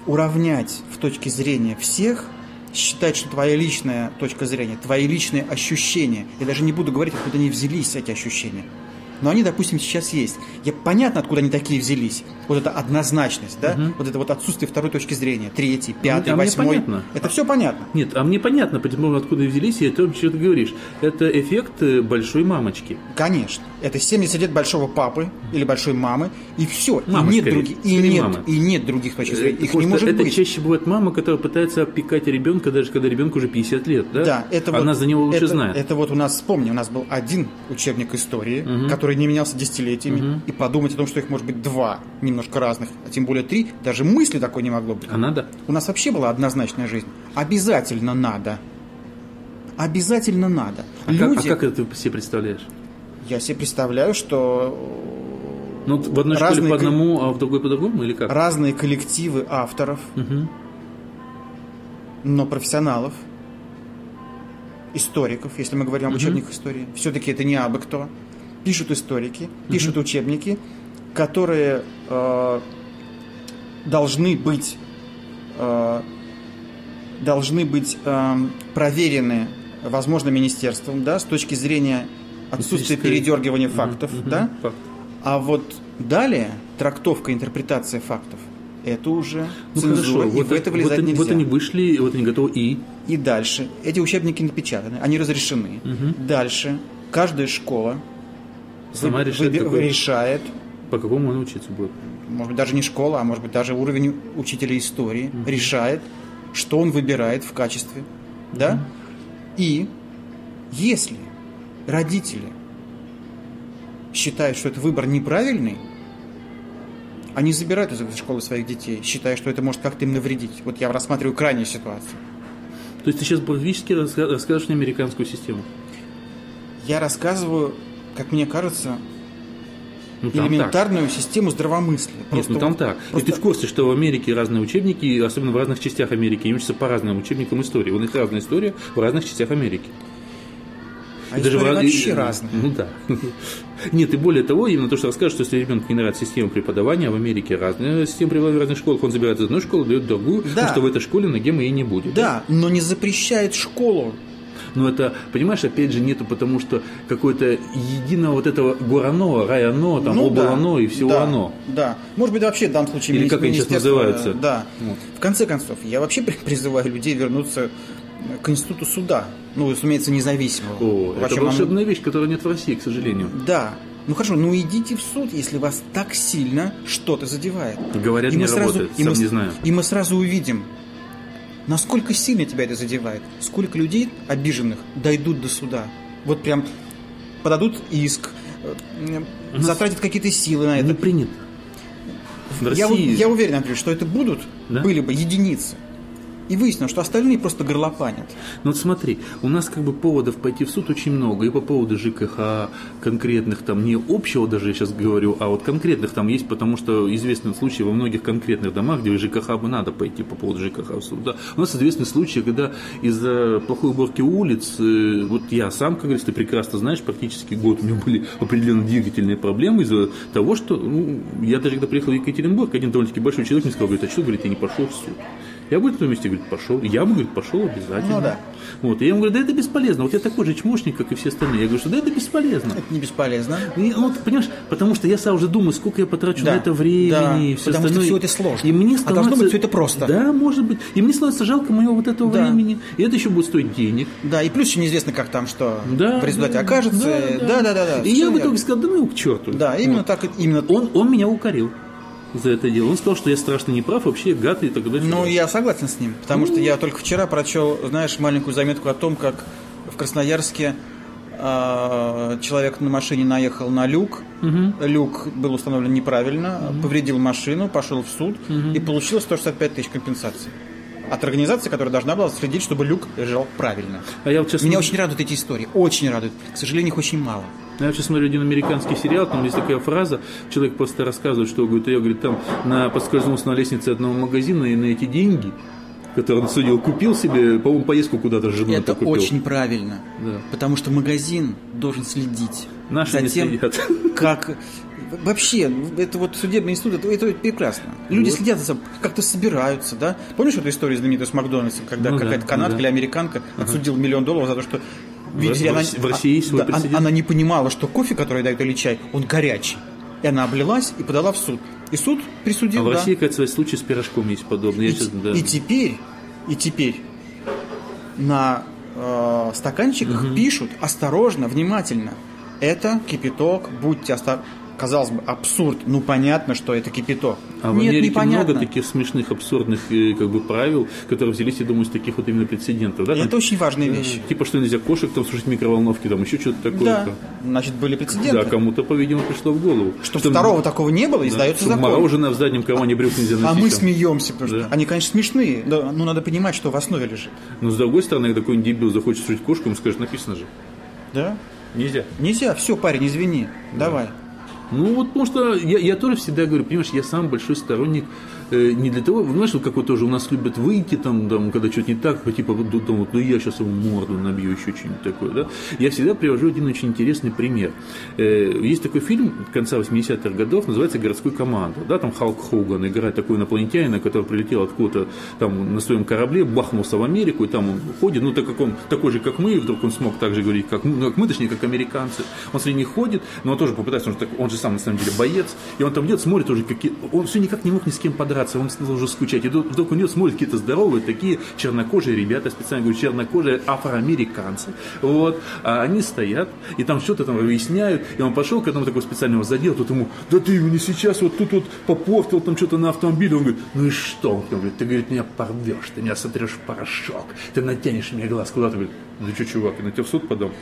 уравнять в точке зрения всех, считать, что твоя личная точка зрения, твои личные ощущения, я даже не буду говорить, откуда они взялись, эти ощущения – но они, допустим, сейчас есть. Я понятно, откуда они такие взялись. Вот эта однозначность, да? Угу. Вот это вот отсутствие второй точки зрения, третий, пятый, а восьмой. Понятно. Это все понятно. Нет, а мне понятно, потому откуда взялись и о том, что ты говоришь. Это эффект э, большой мамочки. Конечно. Это 70 лет большого папы или большой мамы, и все. Мама, и нет скорее, других, и нет, мама. и нет других точек зрения. Их не может это быть. чаще бывает мама, которая пытается опекать ребенка, даже когда ребенку уже 50 лет, да? Да, это Она вот, за него лучше это, знает. Это вот у нас, вспомни, у нас был один учебник истории, угу. который не менялся десятилетиями, угу. и подумать о том, что их может быть два немножко разных, а тем более три, даже мысли такой не могло быть. А надо? У нас вообще была однозначная жизнь. Обязательно надо. Обязательно надо. А, Люди... как, а как это ты себе представляешь? Я себе представляю, что ну, в одной школе по одному, а в другой по другому, или как? Разные коллективы авторов, угу. но профессионалов, историков, если мы говорим об угу. учебниках истории. Все-таки это не абы кто. Пишут историки, пишут угу. учебники, которые э, должны быть э, должны быть э, проверены, возможно, министерством, да, с точки зрения отсутствие передергивания фактов, угу, да? А вот далее трактовка, интерпретация фактов это уже ну, цензура, хорошо. и вот в это влезать вот нельзя. Вот они вышли, вот они готовы и... И дальше. Эти учебники напечатаны, они разрешены. Угу. Дальше каждая школа Сама вы, решает, вы, какой... решает... По какому он учиться будет? Может быть, даже не школа, а может быть, даже уровень учителя истории угу. решает, что он выбирает в качестве. Да? Угу. И если родители считают, что это выбор неправильный, они забирают из этой школы своих детей, считая, что это может как-то им навредить. Вот я рассматриваю крайнюю ситуацию. То есть ты сейчас практически расскажешь мне американскую систему? Я рассказываю, как мне кажется, ну, элементарную так. систему здравомыслия. Просто Нет, ну там вот, так. Просто... И ты в курсе, что в Америке разные учебники, особенно в разных частях Америки, они учатся по разным учебникам истории. У них разная история в разных частях Америки. А даже вообще разные. Ну да. Нет, и более того, именно то, что расскажешь, что если ребенку не нравится система преподавания, а в Америке разная система преподавания в разных школах, он забирает из одной школы, дает другую, да. что в этой школе ноге моей не будет. Да, да, но не запрещает школу но это, понимаешь, опять же нету, потому что какое-то единого вот этого горано, районо, там ну, облано да, и всего да, оно. Да, может быть вообще в данном случае Или как они сейчас называются. Да. Вот. В конце концов, я вообще призываю людей вернуться к институту суда. Ну, разумеется, независимого. О, это волшебная вещь, которой нет в России, к сожалению. Да. Ну хорошо, ну идите в суд, если вас так сильно что-то задевает. Говорят, и не сразу, работает, и сам мы, не знаю. И мы сразу увидим, насколько сильно тебя это задевает. Сколько людей обиженных дойдут до суда. Вот прям подадут иск, э, затратят какие-то силы на это. Не принято. Я, я уверен, Андрей, что это будут, да? были бы единицы. И выяснилось, что остальные просто горлопанят. Ну вот смотри, у нас как бы поводов пойти в суд очень много. И по поводу ЖКХ конкретных, там не общего даже я сейчас говорю, а вот конкретных там есть, потому что известны случаи во многих конкретных домах, где ЖКХ бы надо пойти по поводу ЖКХ в суд. Да. У нас известны случаи, когда из-за плохой уборки улиц, э, вот я сам, как говорится, ты прекрасно знаешь, практически год у меня были определенно двигательные проблемы из-за того, что ну, я даже когда приехал в Екатеринбург, один довольно-таки большой человек мне сказал, говорит, а что, говорит, я не пошел в суд? Я бы на том месте, говорит, пошел. Я бы, говорит, пошел обязательно. Ну да. Вот. И я ему говорю, да это бесполезно. Вот я такой же чмошник, как и все остальные. Я говорю, что да это бесполезно. Это не бесполезно. И, ну, вот, понимаешь, потому что я сам уже думаю, сколько я потрачу Да, на это времени да, и все потому что остальное. всё это сложно. И мне А должно становится... быть всё это просто. Да, может быть. И мне становится жалко моего вот этого Да. времени. И это еще будет стоить денег. Да, и плюс еще неизвестно, как там что Да, в результате да, окажется. Да, да, да, да. И я в итоге сказал, да ну к черту. Да, именно так, и- именно. Он, он меня укорил за это дело. Он сказал, что я страшно неправ, вообще гад и так далее. Ну, я согласен с ним, потому что я только вчера прочел, знаешь, маленькую заметку о том, как в Красноярске а, человек на машине наехал на люк, люк был установлен неправильно, повредил машину, пошел в суд и получил 165 тысяч компенсаций. От организации, которая должна была следить, чтобы люк лежал правильно. А я вот сейчас Меня очень радуют эти истории, очень радуют. К сожалению, их очень мало. Я сейчас смотрю один американский сериал, там есть такая фраза, человек просто рассказывает, что говорит, я говорит, там на, поскользнулся на лестнице одного магазина и на эти деньги, которые он судил, купил себе, по-моему, поездку куда-то с женой Это купил. очень правильно, Да. потому что магазин должен следить Наши за не тем, следят. как вообще это вот судебный институт, это, это прекрасно. Люди Вот. следят за, как-то собираются, да? Помнишь эту историю знаменитую с Макдональдсом, когда Ну да, какая-то ну канадка да. или американка отсудил миллион долларов за то, что видите ли, в она, в России есть свой да, она- она не понимала, что кофе, который дают или чай, он горячий. И она облилась и подала в суд. И суд присудил, А в да. России, кажется, случай с пирожком есть подобный. Я И, сейчас, да. и теперь, и теперь на э, стаканчиках пишут осторожно, внимательно. Это кипяток, будьте осторожны. Казалось бы, абсурд. Ну понятно, что это кипяток. А в Нет, Америке непонятно. много таких смешных, абсурдных э, как бы, правил, которые взялись, я думаю, из таких вот именно прецедентов. Да? Там, это очень важная вещь. Типа, что нельзя кошек там слушать в микроволновке, там еще что-то такое. Да, значит, были прецеденты. Да, кому-то, по-видимому, пришло в голову. Чтобы второго такого не было, издается Чтобы закон. мороженое в заднем кармане брюк нельзя носить. А мы там. смеемся, потому что Да. они, конечно, смешные. Да, но надо понимать, что в основе лежит. Но с другой стороны, какой-нибудь дебил захочет слушать кошку, ему скажет, написано же. Да? Нельзя. Нельзя, все, парень, извини. Давай. Ну вот потому что я, я тоже всегда говорю, понимаешь, я сам большой сторонник э, не для того, знаешь, вот как вот тоже у нас любят выйти там, там когда что-то не так, типа там, вот, ну я сейчас ему морду набью, еще что-нибудь такое, да. Я всегда привожу один очень интересный пример. Э, есть такой фильм конца 80-х годов, называется «Городской команда», да, там Халк Хоган играет такой инопланетянина, который прилетел откуда-то там на своем корабле, бахнулся в Америку, и там он ходит, ну так как он такой же, как мы, и вдруг он смог так же говорить, как, ну, как мы, точнее, как американцы. Он среди них ходит, но он тоже попытается, он же, так- он же сам на самом деле боец, и он там идет, смотрит уже, какие, он все никак не мог ни с кем подраться, он стал уже скучать. И вдруг, вдруг он идет, смотрит какие-то здоровые такие чернокожие ребята, специально говорю, чернокожие афроамериканцы. Вот, а они стоят, и там что-то там выясняют, и он пошел к одному такому специальному задел, тут ему, да ты мне сейчас вот тут вот попортил там что-то на автомобиле. Он говорит, ну и что? Он говорит, ты, говорит, меня порвешь, ты меня сотрешь в порошок, ты натянешь мне глаз куда-то. Говорит, ну что, чувак, я на тебя в суд подам?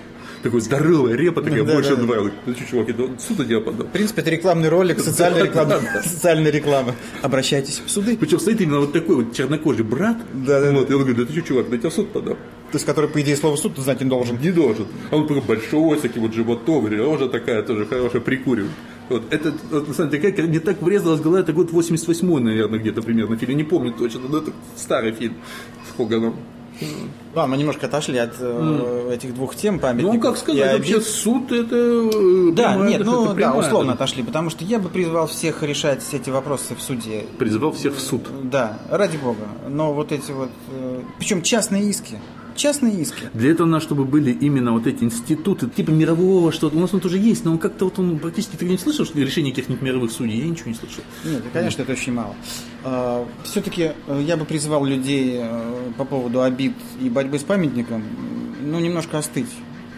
Такой здоровая репа, такая Да, больше да, да. два. Ну что, чувак, я в суд на тебя подам. В принципе, это рекламный ролик, социальная реклама. Социальная реклама. Обращайтесь в суды. Причем стоит именно вот такой вот чернокожий брат. Да, да, вот, И он говорит, да ты что, чувак, на тебя в суд подам. То есть, который, по идее, слово суд знать не должен. Не должен. А он такой большой, с таким вот животом, рожа такая тоже хорошая, прикуривает. Вот, это, вот, на самом деле, такая, мне так врезалась в голову, это год 88 наверное, где-то примерно фильм, не помню точно, но это старый фильм с Хоганом. Да, мы немножко отошли от э, этих двух тем памятников. Ну, как и сказать, вообще обид. суд это... э, Да, прямая- нет, это ну да, прямая, условно это- отошли, потому что я бы призвал всех решать эти вопросы в суде. Призывал всех в суд. Да, ради бога. Но вот эти вот, э, причем частные иски, частные иски. Для этого надо, чтобы были именно вот эти институты, типа мирового что-то. У нас он тоже есть, но он как-то вот он практически... Ты не слышал что решение каких-нибудь мировых судей? Я ничего не слышал. Нет, конечно, это очень мало. Все-таки я бы призывал людей э, по поводу обид и борьбы с памятником, ну, немножко остыть.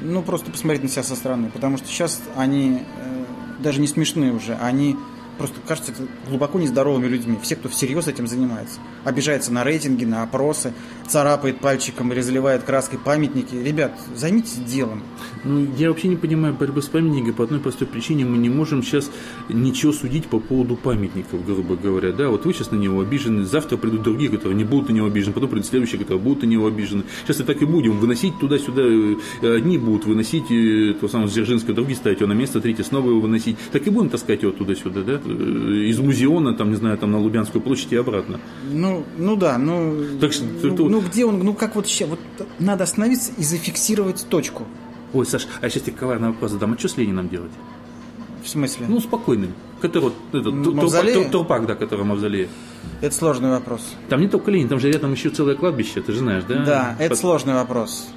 Ну, просто посмотреть на себя со стороны, потому что сейчас они э, даже не смешные уже, они просто кажутся глубоко нездоровыми людьми. Все, кто всерьез этим занимается. Обижается на рейтинги, на опросы, царапает пальчиком или заливает краской памятники. Ребят, займитесь делом. Ну, я вообще не понимаю борьбы с памятниками по одной простой причине. Мы не можем сейчас ничего судить по поводу памятников, грубо говоря. Да, вот вы сейчас на него обижены, завтра придут другие, которые не будут на него обижены, потом придут следующие, которые будут на него обижены. Сейчас и так и будем выносить туда-сюда. э, Одни будут выносить э, то самое Дзержинское, другие ставить его на место, третьи снова его выносить. Так и будем таскать его туда-сюда, да, из музеона, там, не знаю, там на Лубянскую площадь и обратно. Ну, ну да, ну, Так что- ну, ну где он, ну как вот сейчас, вот надо остановиться и зафиксировать точку. Ой, Саш, а сейчас тебе коварный вопрос задам. А что с Лениным делать? В смысле? Ну, спокойным. Который, вот, этот, Мавзолей? Турпак, Турпак, да, который в мавзолее. Это сложный вопрос. Там не только Ленин, там же рядом еще целое кладбище, ты же знаешь, да? Да, это Под- сложный вопрос.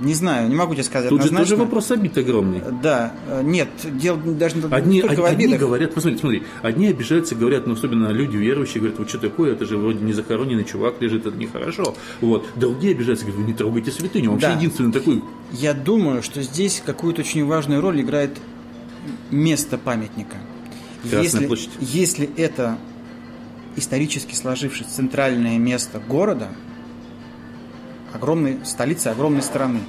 Не знаю, не могу тебе сказать Тут же однозначно. тоже вопрос обид огромный. Да, нет, дело даже не Одни, только в одни обидах. говорят, посмотри, смотри, одни обижаются, говорят, ну, особенно люди верующие, говорят, вот что такое, это же вроде не захороненный чувак лежит, это нехорошо. Вот. Другие обижаются, говорят, вы не трогайте святыню. Вообще Да. единственный такой, Я думаю, что здесь какую-то очень важную роль играет место памятника. Красная если, площадь. если это исторически сложившись центральное место города, огромной столицы, огромной страны,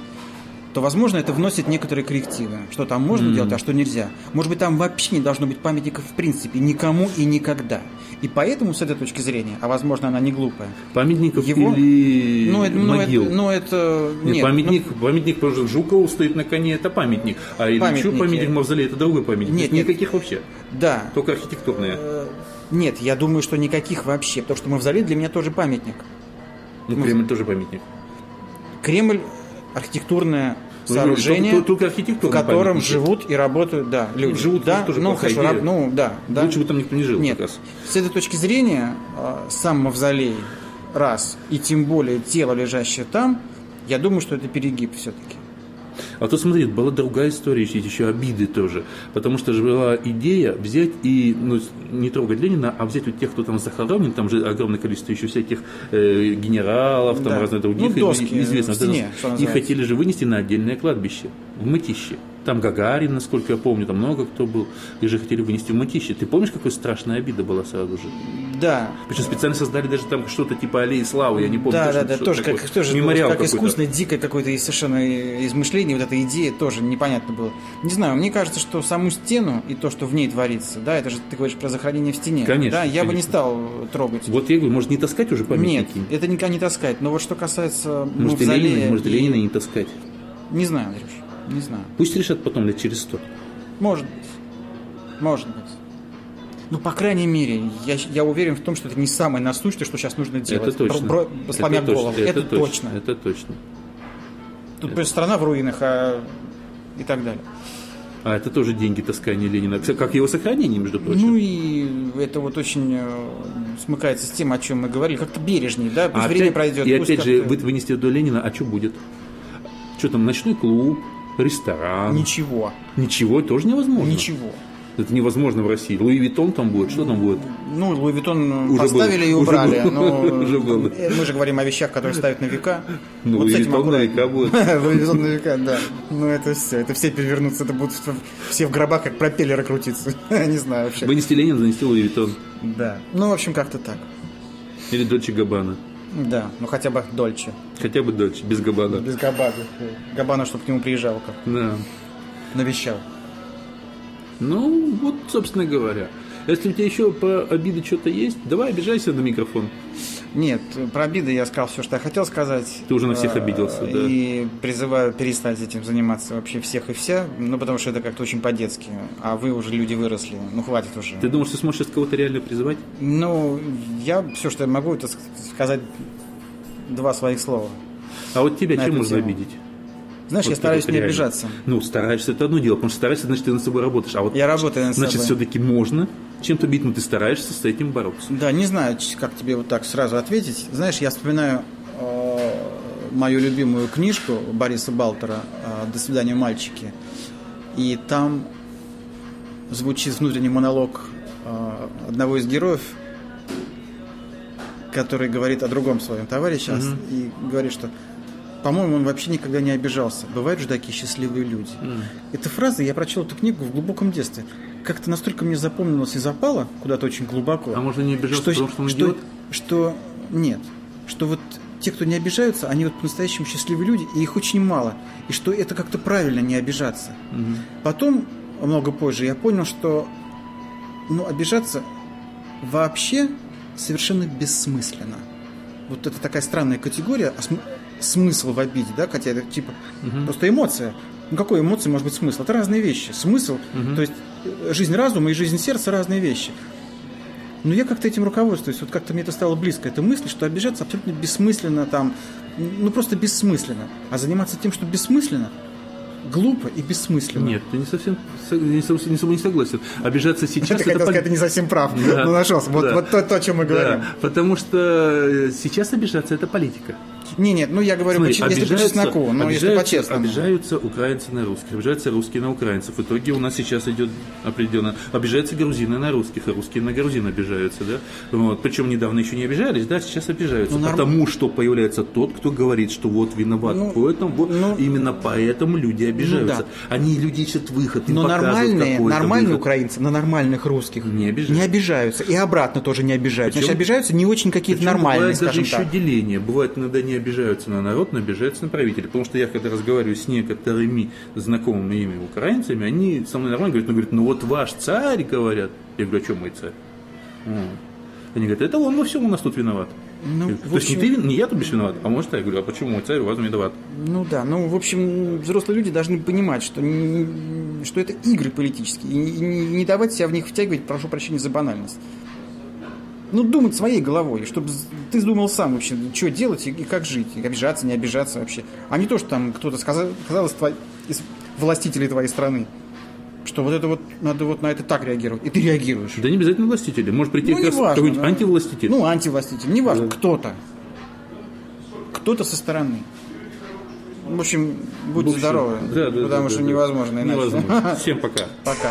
то, возможно, это вносит некоторые коррективы. Что там можно делать, а что нельзя. Может быть, там вообще не должно быть памятников в принципе никому и никогда. И поэтому, с этой точки зрения, а возможно, она не глупая, памятников Его- или ну, это, ну, могил. это, ну, это- Нет, нет, памятник, памятник тоже Жукову стоит на коне, это памятник. А Ильичу памятник Мавзолей, это другой памятник. Нет, нет. Никаких вообще, ну, да, только архитектурные. Э, Нет, я думаю, что никаких вообще, потому что Мавзолей для меня тоже памятник. Ну, Кремль тоже памятник. Кремль архитектурное Ну, сооружение, только- только в архитектурные котором памятники. живут и работают, да, люди. живут да, тоже ну хорошо, идея. ну да, да. Лучше бы там никто не жил Нет, как раз. с этой точки зрения э, сам Мавзолей раз и тем более тело, лежащее там, я думаю, что это перегиб все-таки. А то смотри, была другая история, есть еще обиды тоже. Потому что же была идея взять и ну, не трогать Ленина, а взять вот тех, кто там захоронен, там же огромное количество еще всяких э, генералов, там Да. разных других Ну, доски известных. стене, и хотели же вынести на отдельное кладбище, в Мытище. Там Гагарин, насколько я помню, там много кто был. И же хотели вынести в Мытище. Ты помнишь, какая страшная обида была сразу же? Да, Причем специально создали даже там что-то типа аллеи славы, я не помню. да, точно, да, да, тоже такое. как, тоже Мемориал как какой-то. искусное, дикое какое-то и совершенно измышление, вот эта идея тоже непонятно было. Не знаю, мне кажется, что саму стену и то, что в ней творится, да, это же ты говоришь про захоронение в стене. Конечно, Да, я бы не конечно. стал трогать. Вот я говорю, может не таскать уже Нет, памятники? это никогда не таскать. Но вот что касается Может, и Ленина, может, и- Ленина не таскать. Не знаю, Андрюш, не знаю. Пусть решат потом лет через сто. Может быть. Может быть. Ну, по крайней мере, я, я уверен в том, что это не самое насущное, что сейчас нужно делать. Это точно. Бро- бро- сломя это голову. точно. Это, точно. Это точно. Тут просто страна в руинах, а... и так далее. А это тоже деньги таскания Ленина. Как его сохранение, между прочим. Ну и это вот очень э, смыкается с тем, о чем мы говорили. Как-то бережнее, да? Пусть А время опять- пройдет. И опять же, вынести до Ленина, а что будет? Что там, ночной клуб, ресторан? Ничего. Ничего, тоже невозможно. Ничего. Это невозможно в России. Луи Виттон там будет, что там будет? Ну, Луи Виттон Уже поставили был. и Уже убрали. был. но Уже был. э, Мы же говорим о вещах, которые ставят на века. Ну, Вот Луи Виттон на века будет. Луи Виттон на века, да. Ну, это все. Это все перевернутся. Это будут все в гробах, как пропеллеры крутиться. Не знаю вообще. Вынести Ленина, занести Луи Виттон. Да. Ну, в общем, как-то так. Или Дольче Габбана. Да. Ну, хотя бы Дольче. Хотя бы Дольче, без Габбана. Без Габана. Габана, чтобы к нему приезжал, как Да. навещал. Ну, вот, собственно говоря. Если у тебя еще по обиде что-то есть, давай обижайся на микрофон. Нет, про обиды я сказал все, что я хотел сказать. Ты уже на всех Э, обиделся, да. И призываю перестать этим заниматься вообще всех и вся, ну, потому что это как-то очень по-детски. А вы уже люди выросли, ну, хватит уже. Ты думаешь, ты сможешь сейчас кого-то реально призывать? Ну, я все, что я могу, это ск- сказать два своих слова. А вот тебя чем можно тему. обидеть? Знаешь, Вот я стараюсь не реально. обижаться. Ну, стараешься, это одно дело, потому что стараешься, значит, ты над собой работаешь. А вот, Я работаю над значит, собой. все-таки можно чем-то бить, но ты стараешься с этим бороться. Да, не знаю, как тебе вот так сразу ответить. Знаешь, я вспоминаю э, мою любимую книжку Бориса Балтера э, «До свидания, мальчики». И там звучит внутренний монолог э, одного из героев, который говорит о другом своем товарище и говорит, что по-моему, он вообще никогда не обижался. Бывают же такие счастливые люди. Эта фраза, я прочел эту книгу в глубоком детстве. Как-то настолько мне запомнилась и запала куда-то очень глубоко. А может, не обижался, что, потому что он что, идиот? что нет, что вот те, кто не обижаются, они вот по-настоящему счастливые люди, и их очень мало. И что это как-то правильно не обижаться. Потом, много позже, я понял, что ну, обижаться вообще совершенно бессмысленно. Вот это такая странная категория, а см- смысл в обиде, да, хотя это типа просто эмоция. Ну какой эмоции может быть смысл? Это разные вещи. Смысл, то есть жизнь разума и жизнь сердца разные вещи. Но я как-то этим руководствуюсь. Вот как-то мне это стало близко, эта мысль, что обижаться абсолютно бессмысленно там, ну просто бессмысленно. А заниматься тем, что бессмысленно, глупо и бессмысленно. Нет, ты не совсем не, совсем, не, не согласен. Обижаться сейчас... Ты хотел это сказать, ты не совсем прав. Да. Ну, нашелся. Вот, Да. вот то, то, о чем мы говорим. Да, потому что э, сейчас обижаться это политика. Не, нет, ну я говорю, Смотри, если по чесноку, но если обижаются- по-честному. Обижаются украинцы на русских, обижаются русские на украинцев. В итоге у нас сейчас идет определенно... Обижаются грузины на русских, а русские на грузин обижаются, да? Вот. Причем недавно еще не обижались, да, сейчас обижаются. Ну, Потому что появляется тот, кто говорит, что вот виноват Ну, в этом, вот ну, именно поэтому люди обижаются. да. Они люди ищут выход, Но нормальные, нормальные выход. украинцы на нормальных русских Не обижаются. не обижаются. И обратно тоже не обижаются. Причем- Значит, обижаются не очень какие-то нормальные, бывает даже скажем еще так. деление. Бывает, иногда не обижаются на народ, но обижаются на правителя. Потому что я, когда разговариваю с некоторыми знакомыми ими украинцами, они со мной нормально говорят, ну, говорят, ну вот ваш царь, говорят. Я говорю, а что мой царь? Они говорят, это он во всем у нас тут виноват. Ну, говорю, То есть не, общем- ты, не я тут виноват, а может я говорю, а почему мой царь у вас виноват? Ну да, ну в общем, взрослые люди должны понимать, что, что это игры политические, и не, не давать себя в них втягивать, прошу прощения за банальность. Ну, думать своей головой, чтобы ты думал сам вообще, что делать и, и как жить, и обижаться, не обижаться вообще. А не то, что там кто-то сказал, из, твоей- из властителей твоей страны, что вот это вот, надо вот на это так реагировать, и ты реагируешь. Да не обязательно властители. Может прийти Ну, какой-нибудь да. антивластитель. Ну, антивластитель, неважно, кто-то. Кто-то со стороны. В общем, будьте здоровы, да, да, потому да, что да, да. невозможно иначе. Невозможно. Всем пока. Пока.